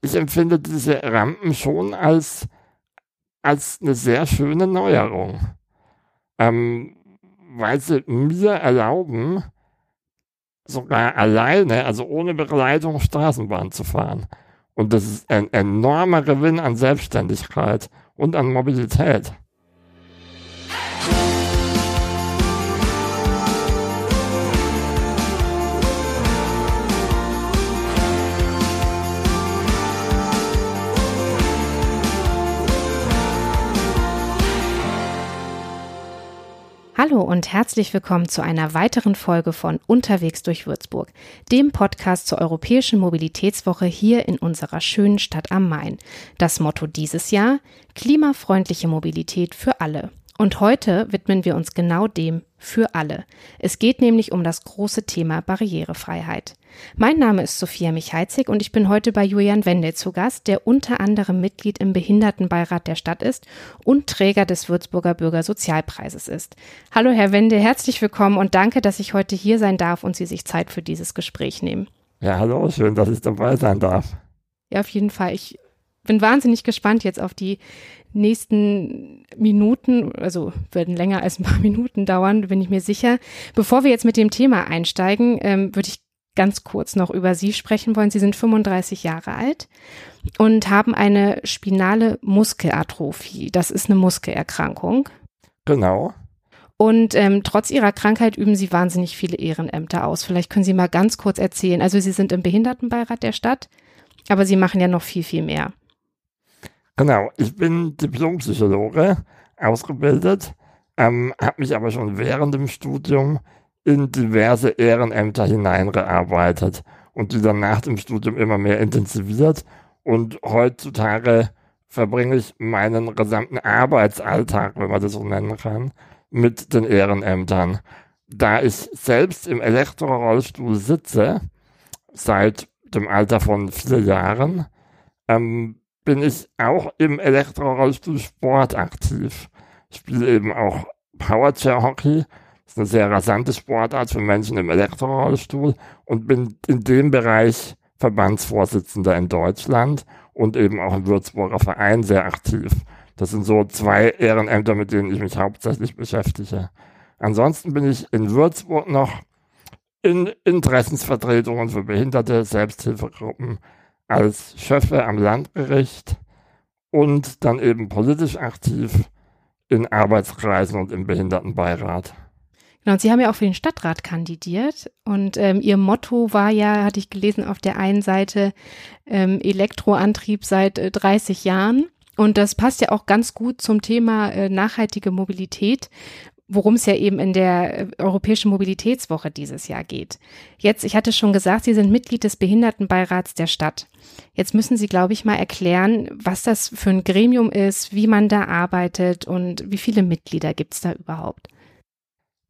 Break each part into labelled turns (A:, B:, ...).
A: ich empfinde diese Rampen schon als, als eine sehr schöne Neuerung. Ähm, weil sie mir erlauben, sogar alleine, also ohne Begleitung Straßenbahn zu fahren. Und das ist ein enormer Gewinn an Selbstständigkeit und an Mobilität.
B: Hallo und herzlich willkommen zu einer weiteren Folge von Unterwegs durch Würzburg, dem Podcast zur Europäischen Mobilitätswoche hier in unserer schönen Stadt am Main. Das Motto dieses Jahr Klimafreundliche Mobilität für alle. Und heute widmen wir uns genau dem für alle. Es geht nämlich um das große Thema Barrierefreiheit. Mein Name ist Sophia Michalzig und ich bin heute bei Julian Wendel zu Gast, der unter anderem Mitglied im Behindertenbeirat der Stadt ist und Träger des Würzburger Bürgersozialpreises ist. Hallo Herr Wendel, herzlich willkommen und danke, dass ich heute hier sein darf und Sie sich Zeit für dieses Gespräch nehmen.
A: Ja, hallo, schön, dass ich dabei sein darf.
B: Ja, auf jeden Fall. Ich bin wahnsinnig gespannt jetzt auf die nächsten Minuten, also werden länger als ein paar Minuten dauern, bin ich mir sicher. Bevor wir jetzt mit dem Thema einsteigen, ähm, würde ich ganz kurz noch über Sie sprechen wollen. Sie sind 35 Jahre alt und haben eine spinale Muskelatrophie. Das ist eine Muskelerkrankung.
A: Genau.
B: Und ähm, trotz Ihrer Krankheit üben Sie wahnsinnig viele Ehrenämter aus. Vielleicht können Sie mal ganz kurz erzählen. Also Sie sind im Behindertenbeirat der Stadt, aber Sie machen ja noch viel, viel mehr.
A: Genau, ich bin Diplompsychologe, ausgebildet, ähm, habe mich aber schon während dem Studium in diverse Ehrenämter hineingearbeitet und die dann nach dem Studium immer mehr intensiviert. Und heutzutage verbringe ich meinen gesamten Arbeitsalltag, wenn man das so nennen kann, mit den Ehrenämtern. Da ich selbst im Elektrorollstuhl sitze, seit dem Alter von vier Jahren, ähm, bin ich auch im Elektrorollstuhl Sport aktiv. Ich spiele eben auch Powerchair Hockey. Ist eine sehr rasante Sportart für Menschen im Elektrorollstuhl und bin in dem Bereich Verbandsvorsitzender in Deutschland und eben auch im Würzburger Verein sehr aktiv. Das sind so zwei Ehrenämter, mit denen ich mich hauptsächlich beschäftige. Ansonsten bin ich in Würzburg noch in Interessensvertretungen für behinderte Selbsthilfegruppen als Schöffe am Landgericht und dann eben politisch aktiv in Arbeitskreisen und im Behindertenbeirat.
B: Genau, und Sie haben ja auch für den Stadtrat kandidiert und ähm, Ihr Motto war ja, hatte ich gelesen, auf der einen Seite ähm, Elektroantrieb seit äh, 30 Jahren. Und das passt ja auch ganz gut zum Thema äh, nachhaltige Mobilität, worum es ja eben in der äh, Europäischen Mobilitätswoche dieses Jahr geht. Jetzt, ich hatte schon gesagt, Sie sind Mitglied des Behindertenbeirats der Stadt. Jetzt müssen Sie, glaube ich, mal erklären, was das für ein Gremium ist, wie man da arbeitet und wie viele Mitglieder gibt es da überhaupt.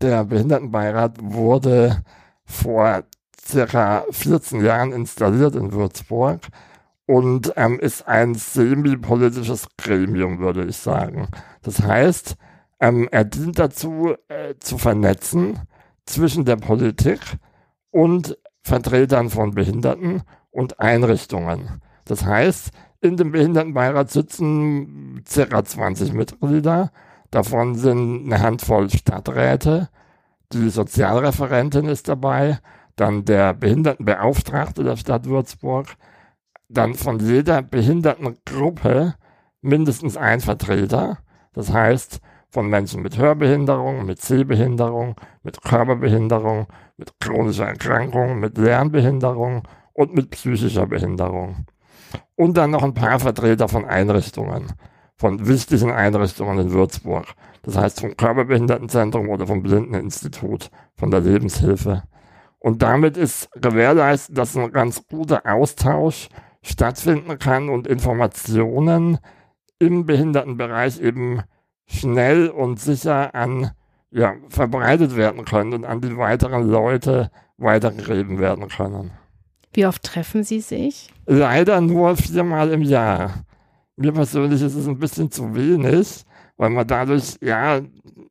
A: Der Behindertenbeirat wurde vor circa 14 Jahren installiert in Würzburg und ähm, ist ein semi-politisches Gremium, würde ich sagen. Das heißt, ähm, er dient dazu, äh, zu vernetzen zwischen der Politik und Vertretern von Behinderten und Einrichtungen. Das heißt, in dem Behindertenbeirat sitzen circa 20 Mitglieder. Davon sind eine Handvoll Stadträte. Die Sozialreferentin ist dabei. Dann der Behindertenbeauftragte der Stadt Würzburg. Dann von jeder Behindertengruppe mindestens ein Vertreter. Das heißt, von Menschen mit Hörbehinderung, mit Sehbehinderung, mit Körperbehinderung, mit chronischer Erkrankung, mit Lernbehinderung und mit psychischer Behinderung. Und dann noch ein paar Vertreter von Einrichtungen, von wichtigen Einrichtungen in Würzburg. Das heißt vom Körperbehindertenzentrum oder vom Blindeninstitut, von der Lebenshilfe. Und damit ist gewährleistet, dass ein ganz guter Austausch stattfinden kann und Informationen im Behindertenbereich eben schnell und sicher an ja, verbreitet werden können und an die weiteren Leute weitergegeben werden können.
B: Wie oft treffen Sie sich?
A: Leider nur viermal im Jahr. Mir persönlich ist es ein bisschen zu wenig, weil man dadurch, ja,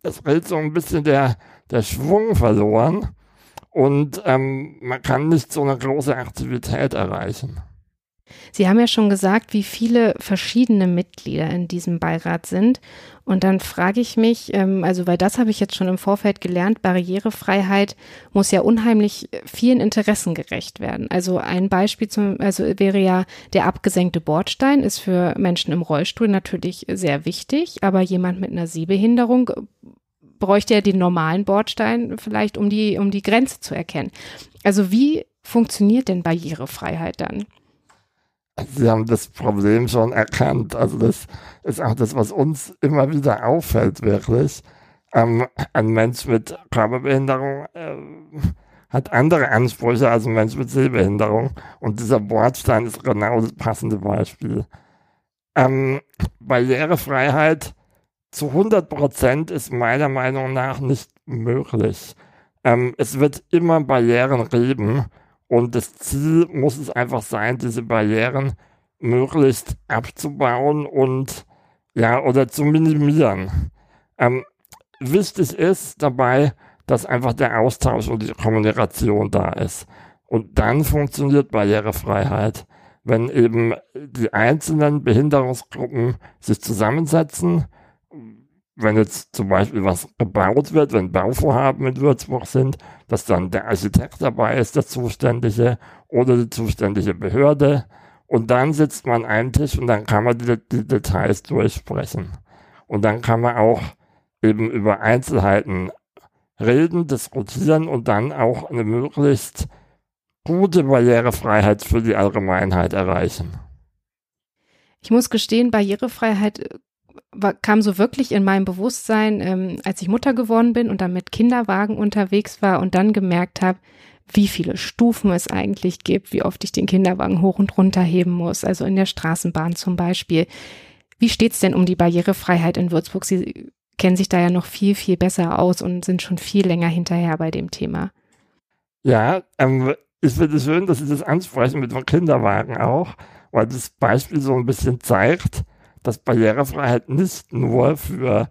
A: es fällt so ein bisschen der, der Schwung verloren und ähm, man kann nicht so eine große Aktivität erreichen.
B: Sie haben ja schon gesagt, wie viele verschiedene Mitglieder in diesem Beirat sind. Und dann frage ich mich, ähm, also weil das habe ich jetzt schon im Vorfeld gelernt, Barrierefreiheit muss ja unheimlich vielen Interessen gerecht werden. Also ein Beispiel zum, also wäre ja der abgesenkte Bordstein ist für Menschen im Rollstuhl natürlich sehr wichtig, aber jemand mit einer Sehbehinderung bräuchte ja den normalen Bordstein vielleicht, um die, um die Grenze zu erkennen. Also wie funktioniert denn Barrierefreiheit dann?
A: Sie haben das Problem schon erkannt. Also das ist auch das, was uns immer wieder auffällt, wirklich. Ähm, ein Mensch mit Körperbehinderung äh, hat andere Ansprüche als ein Mensch mit Sehbehinderung. Und dieser Bordstein ist genau das passende Beispiel. Ähm, Barrierefreiheit zu 100 Prozent ist meiner Meinung nach nicht möglich. Ähm, es wird immer Barrieren geben. Und das Ziel muss es einfach sein, diese Barrieren möglichst abzubauen und ja, oder zu minimieren. Ähm, wichtig ist dabei, dass einfach der Austausch und die Kommunikation da ist. Und dann funktioniert Barrierefreiheit, wenn eben die einzelnen Behinderungsgruppen sich zusammensetzen wenn jetzt zum Beispiel was gebaut wird, wenn Bauvorhaben in Würzburg sind, dass dann der Architekt dabei ist, der Zuständige oder die zuständige Behörde. Und dann sitzt man an einem Tisch und dann kann man die, die Details durchsprechen. Und dann kann man auch eben über Einzelheiten reden, diskutieren und dann auch eine möglichst gute Barrierefreiheit für die Allgemeinheit erreichen.
B: Ich muss gestehen, Barrierefreiheit kam so wirklich in meinem Bewusstsein, ähm, als ich Mutter geworden bin und dann mit Kinderwagen unterwegs war und dann gemerkt habe, wie viele Stufen es eigentlich gibt, wie oft ich den Kinderwagen hoch und runter heben muss, also in der Straßenbahn zum Beispiel. Wie steht's denn um die Barrierefreiheit in Würzburg? Sie kennen sich da ja noch viel, viel besser aus und sind schon viel länger hinterher bei dem Thema.
A: Ja, ähm, ich finde es schön, dass Sie das ansprechen mit dem Kinderwagen auch, weil das Beispiel so ein bisschen zeigt, dass Barrierefreiheit nicht nur für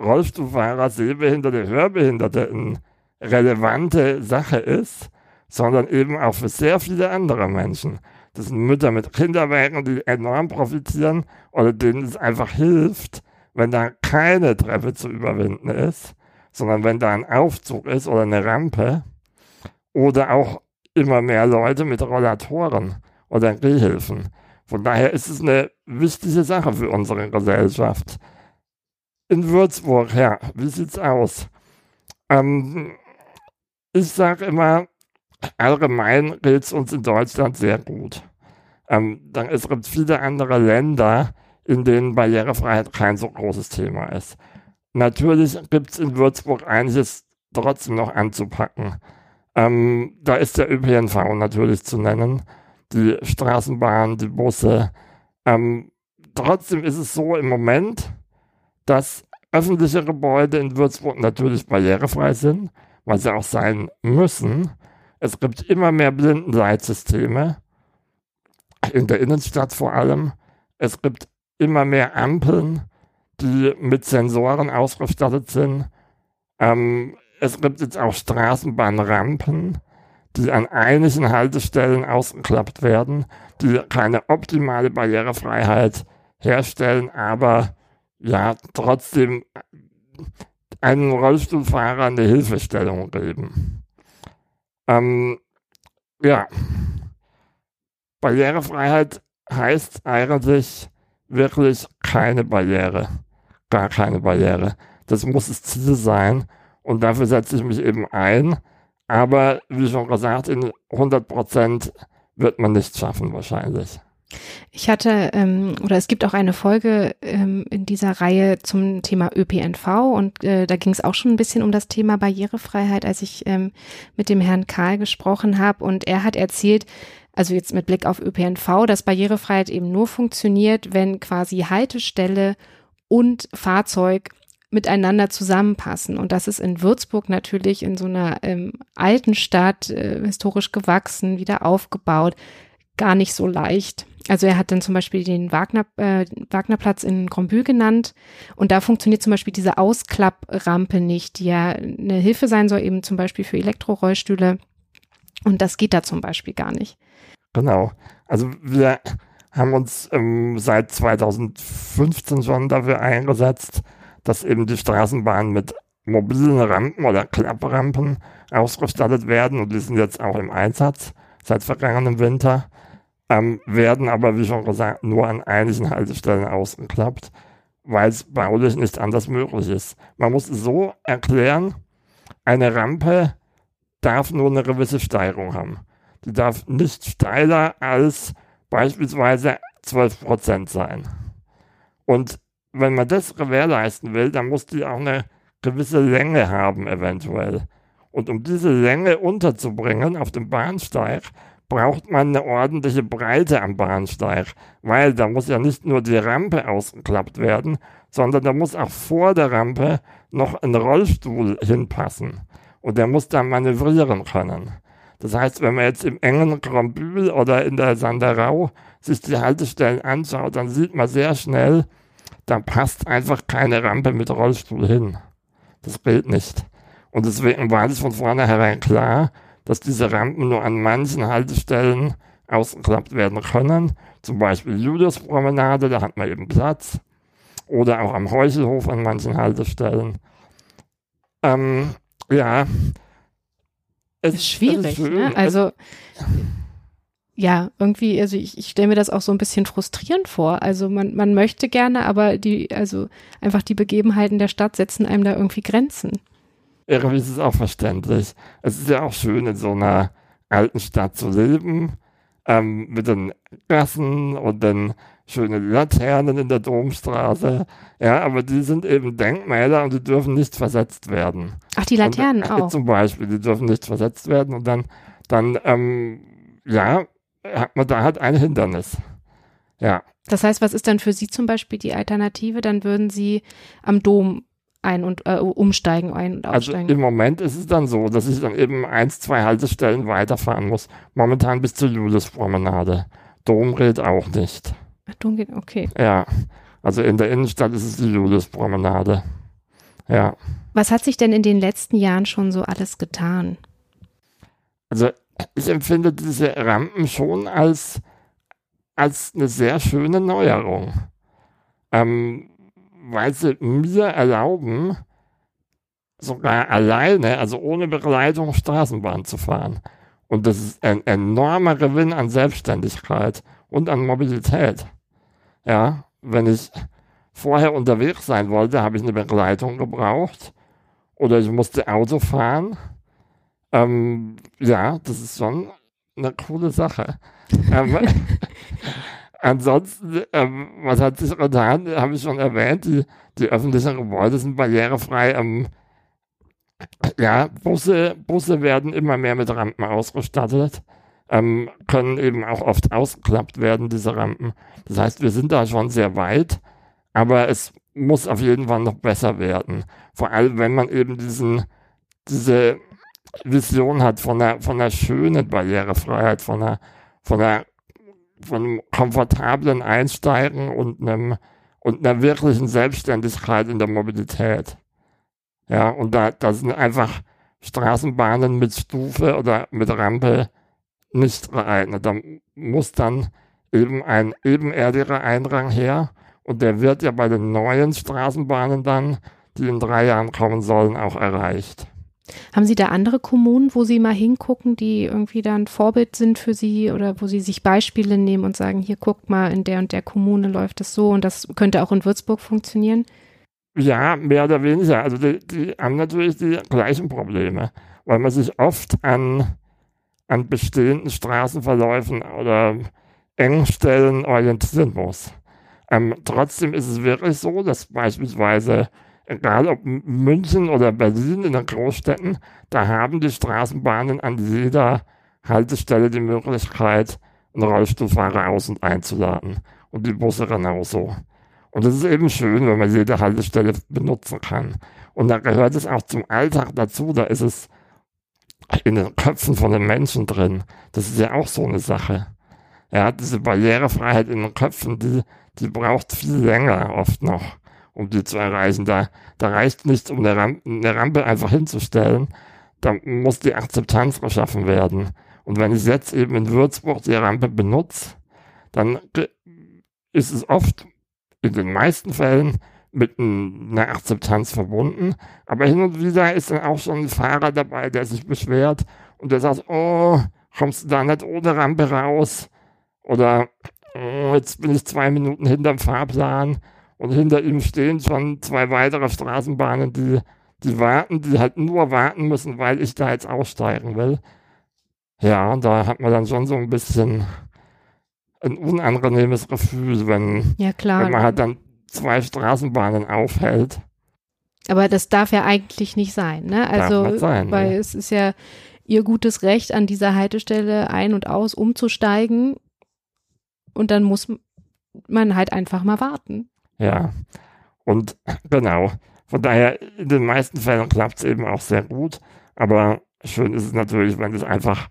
A: Rollstuhlfahrer, Sehbehinderte, Hörbehinderte eine relevante Sache ist, sondern eben auch für sehr viele andere Menschen. Das sind Mütter mit Kinderwagen, die enorm profitieren oder denen es einfach hilft, wenn da keine Treppe zu überwinden ist, sondern wenn da ein Aufzug ist oder eine Rampe oder auch immer mehr Leute mit Rollatoren oder Gehhilfen. Von daher ist es eine wichtige Sache für unsere Gesellschaft. In Würzburg, ja, wie sieht's aus? Ähm, ich sage immer, allgemein geht es uns in Deutschland sehr gut. Ähm, dann, es gibt viele andere Länder, in denen Barrierefreiheit kein so großes Thema ist. Natürlich gibt es in Würzburg einiges trotzdem noch anzupacken. Ähm, da ist der ÖPNV natürlich zu nennen die Straßenbahn, die Busse. Ähm, trotzdem ist es so im Moment, dass öffentliche Gebäude in Würzburg natürlich barrierefrei sind, weil sie auch sein müssen. Es gibt immer mehr Blindenleitsysteme, in der Innenstadt vor allem. Es gibt immer mehr Ampeln, die mit Sensoren ausgestattet sind. Ähm, es gibt jetzt auch Straßenbahnrampen die an einigen Haltestellen ausgeklappt werden, die keine optimale Barrierefreiheit herstellen, aber ja, trotzdem einem Rollstuhlfahrer eine Hilfestellung geben. Ähm, ja, Barrierefreiheit heißt eigentlich wirklich keine Barriere, gar keine Barriere. Das muss das Ziel sein und dafür setze ich mich eben ein, aber wie schon gesagt, in 100 Prozent wird man nicht schaffen wahrscheinlich.
B: Ich hatte, ähm, oder es gibt auch eine Folge ähm, in dieser Reihe zum Thema ÖPNV und äh, da ging es auch schon ein bisschen um das Thema Barrierefreiheit, als ich ähm, mit dem Herrn Karl gesprochen habe und er hat erzählt, also jetzt mit Blick auf ÖPNV, dass Barrierefreiheit eben nur funktioniert, wenn quasi Haltestelle und Fahrzeug miteinander zusammenpassen. Und das ist in Würzburg natürlich in so einer ähm, alten Stadt, äh, historisch gewachsen, wieder aufgebaut, gar nicht so leicht. Also er hat dann zum Beispiel den Wagner, äh, Wagnerplatz in Grombü genannt und da funktioniert zum Beispiel diese Ausklapprampe nicht, die ja eine Hilfe sein soll, eben zum Beispiel für Elektrorollstühle. Und das geht da zum Beispiel gar nicht.
A: Genau. Also wir haben uns ähm, seit 2015 schon dafür eingesetzt, dass eben die Straßenbahnen mit mobilen Rampen oder Klapprampen ausgestattet werden und die sind jetzt auch im Einsatz seit vergangenem Winter, ähm, werden aber, wie schon gesagt, nur an einigen Haltestellen ausgeklappt, weil es baulich nicht anders möglich ist. Man muss so erklären, eine Rampe darf nur eine gewisse Steigerung haben. Die darf nicht steiler als beispielsweise 12% sein. Und wenn man das gewährleisten will, dann muss die auch eine gewisse Länge haben eventuell. Und um diese Länge unterzubringen auf dem Bahnsteig, braucht man eine ordentliche Breite am Bahnsteig, weil da muss ja nicht nur die Rampe ausgeklappt werden, sondern da muss auch vor der Rampe noch ein Rollstuhl hinpassen. Und der muss da manövrieren können. Das heißt, wenn man jetzt im engen Grombühl oder in der Sanderau sich die Haltestellen anschaut, dann sieht man sehr schnell, da passt einfach keine Rampe mit Rollstuhl hin. Das gilt nicht. Und deswegen war es von vornherein klar, dass diese Rampen nur an manchen Haltestellen ausgeklappt werden können. Zum Beispiel Juliuspromenade, da hat man eben Platz. Oder auch am Heuchelhof an manchen Haltestellen. Ähm, ja.
B: Es ist schwierig, es ist ne? Also, ja, irgendwie, also ich, ich stelle mir das auch so ein bisschen frustrierend vor. Also man, man möchte gerne, aber die, also einfach die Begebenheiten der Stadt setzen einem da irgendwie Grenzen.
A: Irgendwie ist es auch verständlich. Es ist ja auch schön, in so einer alten Stadt zu leben, ähm, mit den Gassen und den schönen Laternen in der Domstraße. Ja, aber die sind eben Denkmäler und die dürfen nicht versetzt werden.
B: Ach, die Laternen
A: und,
B: äh, auch.
A: Zum Beispiel, die dürfen nicht versetzt werden und dann, dann, ähm, ja, hat man da halt ein Hindernis. Ja.
B: Das heißt, was ist dann für Sie zum Beispiel die Alternative? Dann würden Sie am Dom ein- und äh, umsteigen, ein- und
A: also
B: aussteigen.
A: Also im Moment ist es dann so, dass ich dann eben eins, zwei Haltestellen weiterfahren muss. Momentan bis zur Juliuspromenade. Dom geht auch nicht.
B: Ach, Dom geht, okay.
A: Ja. Also in der Innenstadt ist es die Juliuspromenade. Ja.
B: Was hat sich denn in den letzten Jahren schon so alles getan?
A: Also ich empfinde diese Rampen schon als, als eine sehr schöne Neuerung. Ähm, weil sie mir erlauben, sogar alleine, also ohne Begleitung Straßenbahn zu fahren. Und das ist ein enormer Gewinn an Selbstständigkeit und an Mobilität. Ja, wenn ich vorher unterwegs sein wollte, habe ich eine Begleitung gebraucht oder ich musste Auto fahren. Ähm, ja, das ist schon eine coole Sache. ähm, Ansonsten, ähm, was hat sich getan? Habe ich schon erwähnt, die, die öffentlichen Gebäude sind barrierefrei. Ähm, ja, Busse, Busse werden immer mehr mit Rampen ausgestattet, ähm, können eben auch oft ausgeklappt werden, diese Rampen. Das heißt, wir sind da schon sehr weit, aber es muss auf jeden Fall noch besser werden. Vor allem, wenn man eben diesen, diese Vision hat von einer, von einer schönen Barrierefreiheit, von einer, von einer von einem komfortablen Einsteigen und einem und einer wirklichen Selbstständigkeit in der Mobilität. Ja, und da, da sind einfach Straßenbahnen mit Stufe oder mit Rampe nicht geeignet. Da muss dann eben ein ebenerdiger Einrang her und der wird ja bei den neuen Straßenbahnen dann, die in drei Jahren kommen sollen, auch erreicht.
B: Haben Sie da andere Kommunen, wo Sie mal hingucken, die irgendwie da ein Vorbild sind für Sie oder wo Sie sich Beispiele nehmen und sagen, hier guckt mal, in der und der Kommune läuft das so und das könnte auch in Würzburg funktionieren?
A: Ja, mehr oder weniger. Also die, die haben natürlich die gleichen Probleme, weil man sich oft an, an bestehenden Straßenverläufen oder Engstellen orientieren muss. Ähm, trotzdem ist es wirklich so, dass beispielsweise egal ob München oder Berlin in den Großstädten, da haben die Straßenbahnen an jeder Haltestelle die Möglichkeit, einen Rollstuhlfahrer aus- und einzuladen. Und die Busse genauso. Und es ist eben schön, wenn man jede Haltestelle benutzen kann. Und da gehört es auch zum Alltag dazu, da ist es in den Köpfen von den Menschen drin. Das ist ja auch so eine Sache. Ja, diese Barrierefreiheit in den Köpfen, die, die braucht viel länger oft noch um die zu erreichen. Da, da reicht nicht, um eine Rampe, eine Rampe einfach hinzustellen. Da muss die Akzeptanz geschaffen werden. Und wenn ich jetzt eben in Würzburg die Rampe benutze, dann ist es oft in den meisten Fällen mit einer Akzeptanz verbunden. Aber hin und wieder ist dann auch schon ein Fahrer dabei, der sich beschwert und der sagt, oh, kommst du da nicht ohne Rampe raus? Oder oh, jetzt bin ich zwei Minuten hinterm Fahrplan und hinter ihm stehen schon zwei weitere Straßenbahnen, die, die warten, die halt nur warten müssen, weil ich da jetzt aussteigen will. Ja, da hat man dann schon so ein bisschen ein unangenehmes Gefühl, wenn,
B: ja, klar.
A: wenn man halt dann zwei Straßenbahnen aufhält.
B: Aber das darf ja eigentlich nicht sein, ne? Also,
A: sein,
B: weil
A: ne?
B: es ist ja ihr gutes Recht, an dieser Haltestelle ein- und aus umzusteigen. Und dann muss man halt einfach mal warten.
A: Ja, und genau. Von daher, in den meisten Fällen klappt es eben auch sehr gut. Aber schön ist es natürlich, wenn es einfach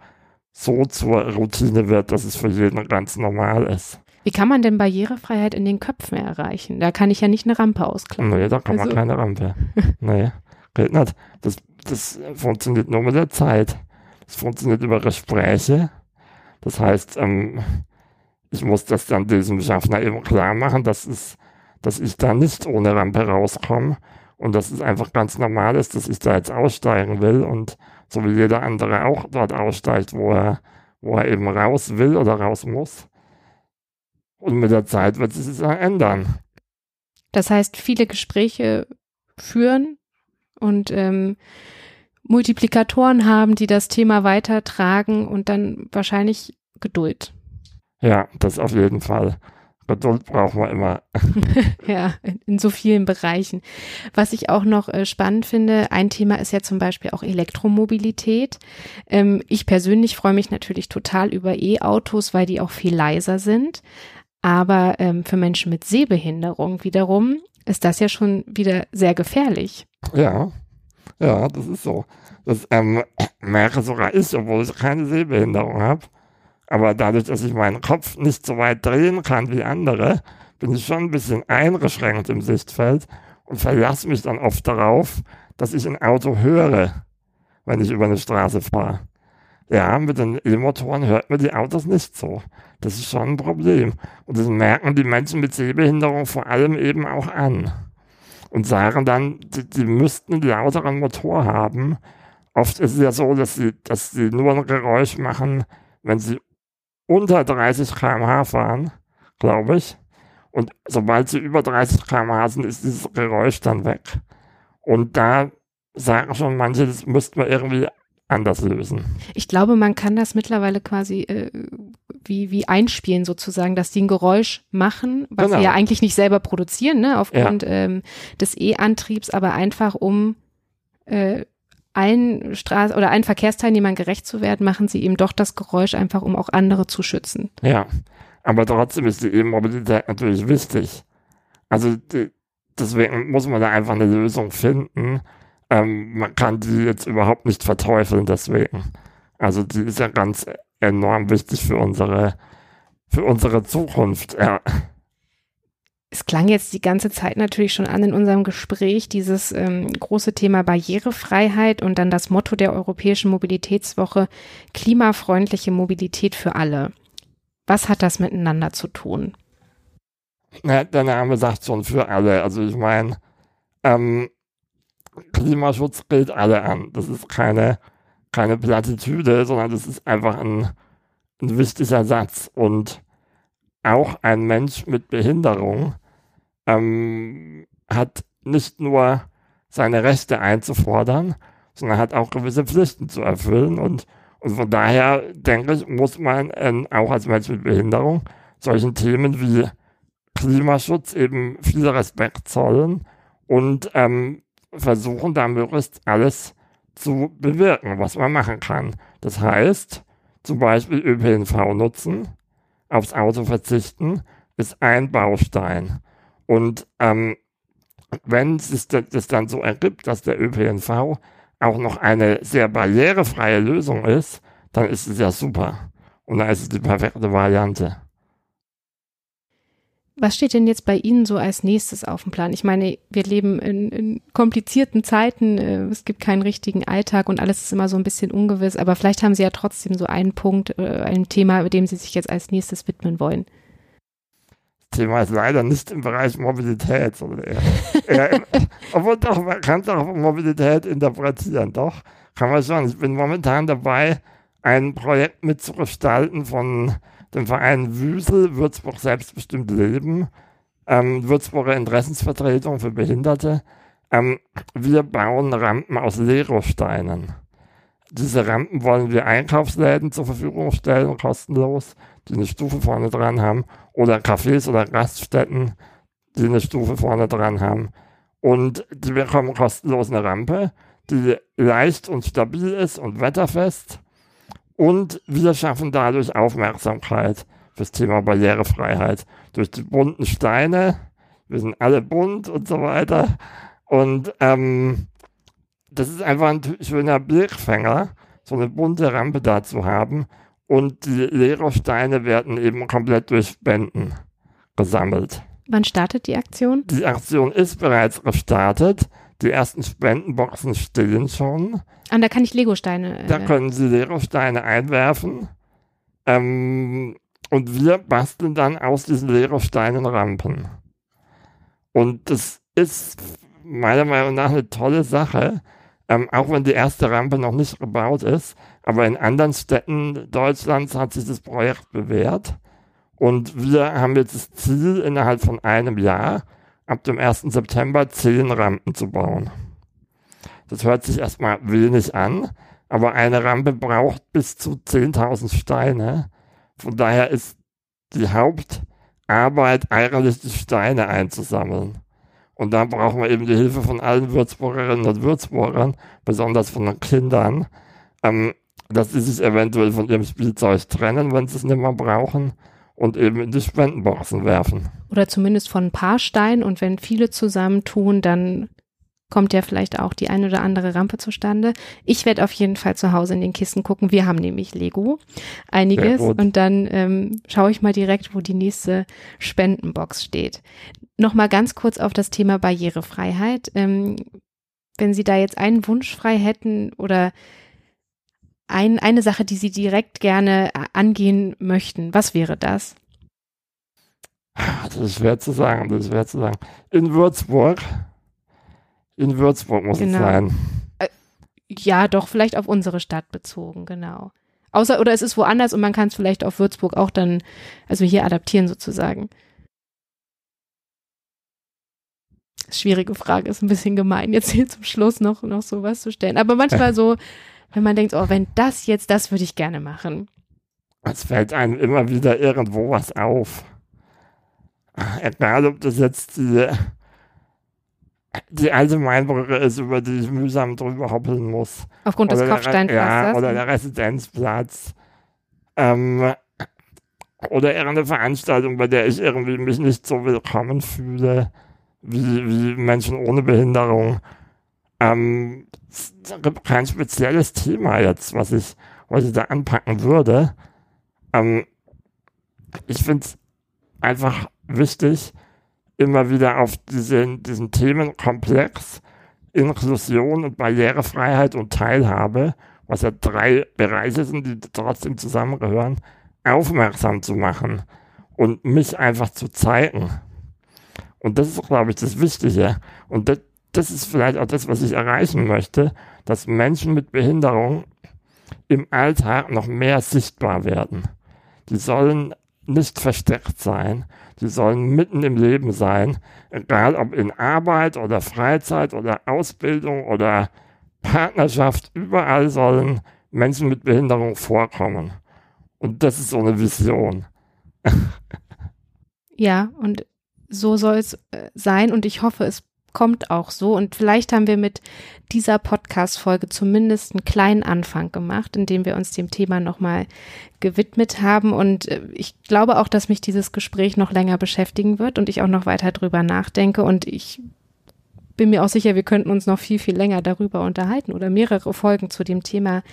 A: so zur Routine wird, dass es für jeden ganz normal ist.
B: Wie kann man denn Barrierefreiheit in den Köpfen erreichen? Da kann ich ja nicht eine Rampe ausklappen.
A: Nee, da kann
B: Also-
A: man keine Rampe. nee, geht nicht. Das, das funktioniert nur mit der Zeit. Das funktioniert über Gespräche. Das heißt, ähm, ich muss das dann diesem Schaffner eben klar machen, dass, es, dass ich da nicht ohne Rampe rauskomme und dass es einfach ganz normal ist, dass ich da jetzt aussteigen will und so wie jeder andere auch dort aussteigt, wo er, wo er eben raus will oder raus muss. Und mit der Zeit wird sich das ändern.
B: Das heißt, viele Gespräche führen und ähm, Multiplikatoren haben, die das Thema weitertragen und dann wahrscheinlich Geduld.
A: Ja, das auf jeden Fall. Geduld brauchen wir immer.
B: Ja, in, so vielen Bereichen. Was ich auch noch äh, spannend finde, ein Thema ist ja zum Beispiel auch Elektromobilität. Ähm, ich persönlich freue mich natürlich total über E-Autos, weil die auch viel leiser sind. Aber ähm, für Menschen mit Sehbehinderung wiederum ist das ja schon wieder sehr gefährlich.
A: Ja, ja, das ist so. Das ähm, merke sogar ich, obwohl ich keine Sehbehinderung habe. Aber dadurch, dass ich meinen Kopf nicht so weit drehen kann wie andere, bin ich schon ein bisschen eingeschränkt im Sichtfeld und verlasse mich dann oft darauf, dass ich ein Auto höre, wenn ich über eine Straße fahre. Ja, mit den E-Motoren hört man die Autos nicht so. Das ist schon ein Problem. Und das merken die Menschen mit Sehbehinderung vor allem eben auch an. Und sagen dann, die, die müssten einen lauteren Motor haben. Oft ist es ja so, dass sie, dass sie nur ein Geräusch machen, wenn sie unter 30 km/h fahren, glaube ich. Und sobald sie über 30 km/h sind, ist dieses Geräusch dann weg. Und da sagen schon manche, das müssten wir irgendwie anders lösen.
B: Ich glaube, man kann das mittlerweile quasi äh, wie, wie einspielen sozusagen, dass die ein Geräusch machen, was
A: Genau.
B: sie ja eigentlich nicht selber produzieren, ne, aufgrund ähm, des E-Antriebs, aber einfach um äh, allen Straßen oder allen Verkehrsteilnehmern gerecht zu werden, machen sie eben doch das Geräusch einfach, um auch andere zu schützen.
A: Ja, aber trotzdem ist die E-Mobilität natürlich wichtig. Also die, deswegen muss man da einfach eine Lösung finden. Ähm, man kann die jetzt überhaupt nicht verteufeln deswegen. Also die ist ja ganz enorm wichtig für unsere für unsere Zukunft. Ja,
B: Es klang jetzt die ganze Zeit natürlich schon an in unserem Gespräch, dieses ähm, große Thema Barrierefreiheit und dann das Motto der Europäischen Mobilitätswoche, klimafreundliche Mobilität für alle. Was hat das miteinander zu tun?
A: Na, der Name sagt schon für alle. Also ich meine, ähm, Klimaschutz gilt alle an. Das ist keine, keine Plattitüde, sondern das ist einfach ein, ein wichtiger Satz. Und auch ein Mensch mit Behinderung ähm, hat nicht nur seine Rechte einzufordern, sondern hat auch gewisse Pflichten zu erfüllen. Und, und von daher denke ich, muss man ähm, auch als Mensch mit Behinderung solchen Themen wie Klimaschutz eben viel Respekt zollen und ähm, versuchen da möglichst alles zu bewirken, was man machen kann. Das heißt, zum Beispiel ÖPNV nutzen, aufs Auto verzichten, ist ein Baustein. Und ähm, wenn es das dann so ergibt, dass der ÖPNV auch noch eine sehr barrierefreie Lösung ist, dann ist es ja super. Und dann ist es die perfekte Variante.
B: Was steht denn jetzt bei Ihnen so als nächstes auf dem Plan? Ich meine, wir leben in, in komplizierten Zeiten, äh, es gibt keinen richtigen Alltag und alles ist immer so ein bisschen ungewiss, aber vielleicht haben Sie ja trotzdem so einen Punkt, äh, ein Thema, dem Sie sich jetzt als nächstes widmen wollen.
A: Thema ist leider nicht im Bereich Mobilität, sondern eher, eher im, obwohl doch, man kann auch Mobilität interpretieren, doch, kann man schon. Ich bin momentan dabei, ein Projekt mitzugestalten von dem Verein Wüsel, Würzburg Selbstbestimmt Leben, ähm, Würzburger Interessensvertretung für Behinderte. Ähm, wir bauen Rampen aus Lerosteinen. Diese Rampen wollen wir Einkaufsläden zur Verfügung stellen, kostenlos, die eine Stufe vorne dran haben, oder Cafés oder Raststätten, die eine Stufe vorne dran haben. Und die bekommen kostenlos eine Rampe, die leicht und stabil ist und wetterfest. Und wir schaffen dadurch Aufmerksamkeit fürs Thema Barrierefreiheit. Durch die bunten Steine, wir sind alle bunt und so weiter. Und ähm, das ist einfach ein schöner Blickfänger, so eine bunte Rampe da zu haben. Und die Lerosteine werden eben komplett durch Spenden gesammelt.
B: Wann startet die Aktion?
A: Die Aktion ist bereits gestartet. Die ersten Spendenboxen stehen schon.
B: Ah, da kann ich Legosteine.
A: Äh da können Sie Legosteine einwerfen. Ähm, und wir basteln dann aus diesen Legosteinen Rampen. Und das ist meiner Meinung nach eine tolle Sache, ähm, auch wenn die erste Rampe noch nicht gebaut ist. Aber in anderen Städten Deutschlands hat sich das Projekt bewährt. Und wir haben jetzt das Ziel, innerhalb von einem Jahr, ab dem 1. September, zehn Rampen zu bauen. Das hört sich erstmal wenig an, aber eine Rampe braucht bis zu 10.000 Steine. Von daher ist die Hauptarbeit eigentlich die Steine einzusammeln. Und da brauchen wir eben die Hilfe von allen Würzburgerinnen und Würzburgern, besonders von den Kindern, ähm, dass sie sich eventuell von ihrem Spielzeug trennen, wenn sie es nicht mehr brauchen und eben in die Spendenboxen werfen.
B: Oder zumindest von ein paar Steinen und wenn viele zusammentun, dann kommt ja vielleicht auch die eine oder andere Rampe zustande. Ich werde auf jeden Fall zu Hause in den Kisten gucken. Wir haben nämlich Lego, einiges. Und dann ähm, schaue ich mal direkt, wo die nächste Spendenbox steht. Nochmal ganz kurz auf das Thema Barrierefreiheit. Ähm, wenn Sie da jetzt einen Wunsch frei hätten oder ein, eine Sache, die Sie direkt gerne äh, angehen möchten, was wäre das?
A: Das ist schwer zu sagen, das ist schwer zu sagen. In Würzburg in Würzburg muss genau. es sein.
B: Äh, ja, doch, vielleicht auf unsere Stadt bezogen, genau. Außer, oder es ist woanders und man kann es vielleicht auf Würzburg auch dann, also hier adaptieren sozusagen. Schwierige Frage, ist ein bisschen gemein, jetzt hier zum Schluss noch, noch sowas zu stellen. Aber manchmal so, wenn man denkt, oh, wenn das jetzt, das würde ich gerne machen.
A: Es fällt einem immer wieder irgendwo was auf. Egal, ob das jetzt die die alte Mainbrücke ist, über die ich mühsam drüber hoppeln muss.
B: Aufgrund oder des Kopfsteinpflasters?
A: Ja, oder der Residenzplatz. Ähm, oder irgendeine Veranstaltung, bei der ich irgendwie mich nicht so willkommen fühle, wie, wie Menschen ohne Behinderung. Ähm, es gibt kein spezielles Thema jetzt, was ich, was ich da anpacken würde. Ähm, ich finde es einfach wichtig, immer wieder auf diesen, diesen Themenkomplex Inklusion und Barrierefreiheit und Teilhabe, was ja drei Bereiche sind, die trotzdem zusammengehören, aufmerksam zu machen und mich einfach zu zeigen. Und das ist, glaube ich, das Wichtige. Und das, das ist vielleicht auch das, was ich erreichen möchte, dass Menschen mit Behinderung im Alltag noch mehr sichtbar werden. Die sollen nicht versteckt sein. Die sollen mitten im Leben sein, egal ob in Arbeit oder Freizeit oder Ausbildung oder Partnerschaft, überall sollen Menschen mit Behinderung vorkommen. Und das ist so eine Vision.
B: ja, und so soll es äh, sein und ich hoffe, es kommt auch so. Und vielleicht haben wir mit dieser Podcast-Folge zumindest einen kleinen Anfang gemacht, indem wir uns dem Thema nochmal gewidmet haben. Und äh, ich glaube auch, dass mich dieses Gespräch noch länger beschäftigen wird und ich auch noch weiter drüber nachdenke. Und ich bin mir auch sicher, wir könnten uns noch viel, viel länger darüber unterhalten oder mehrere Folgen zu dem Thema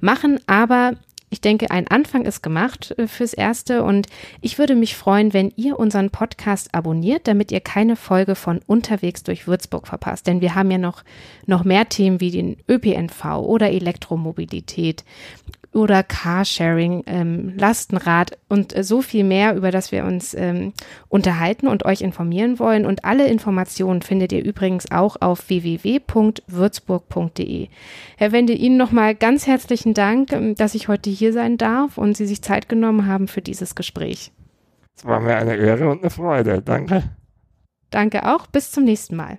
B: machen. Aber ich denke, ein Anfang ist gemacht äh, fürs Erste und ich würde mich freuen, wenn ihr unseren Podcast abonniert, damit ihr keine Folge von Unterwegs durch Würzburg verpasst. Denn wir haben ja noch, noch mehr Themen wie den ÖPNV oder Elektromobilität oder Carsharing, ähm, Lastenrad und äh, so viel mehr, über das wir uns ähm, unterhalten und euch informieren wollen. Und alle Informationen findet ihr übrigens auch auf www.würzburg.de. Herr Wende, Ihnen nochmal ganz herzlichen Dank, ähm, dass ich heute hier sein darf und Sie sich Zeit genommen haben für dieses Gespräch.
A: Es war mir eine Ehre und eine Freude. Danke.
B: Danke auch. Bis zum nächsten Mal.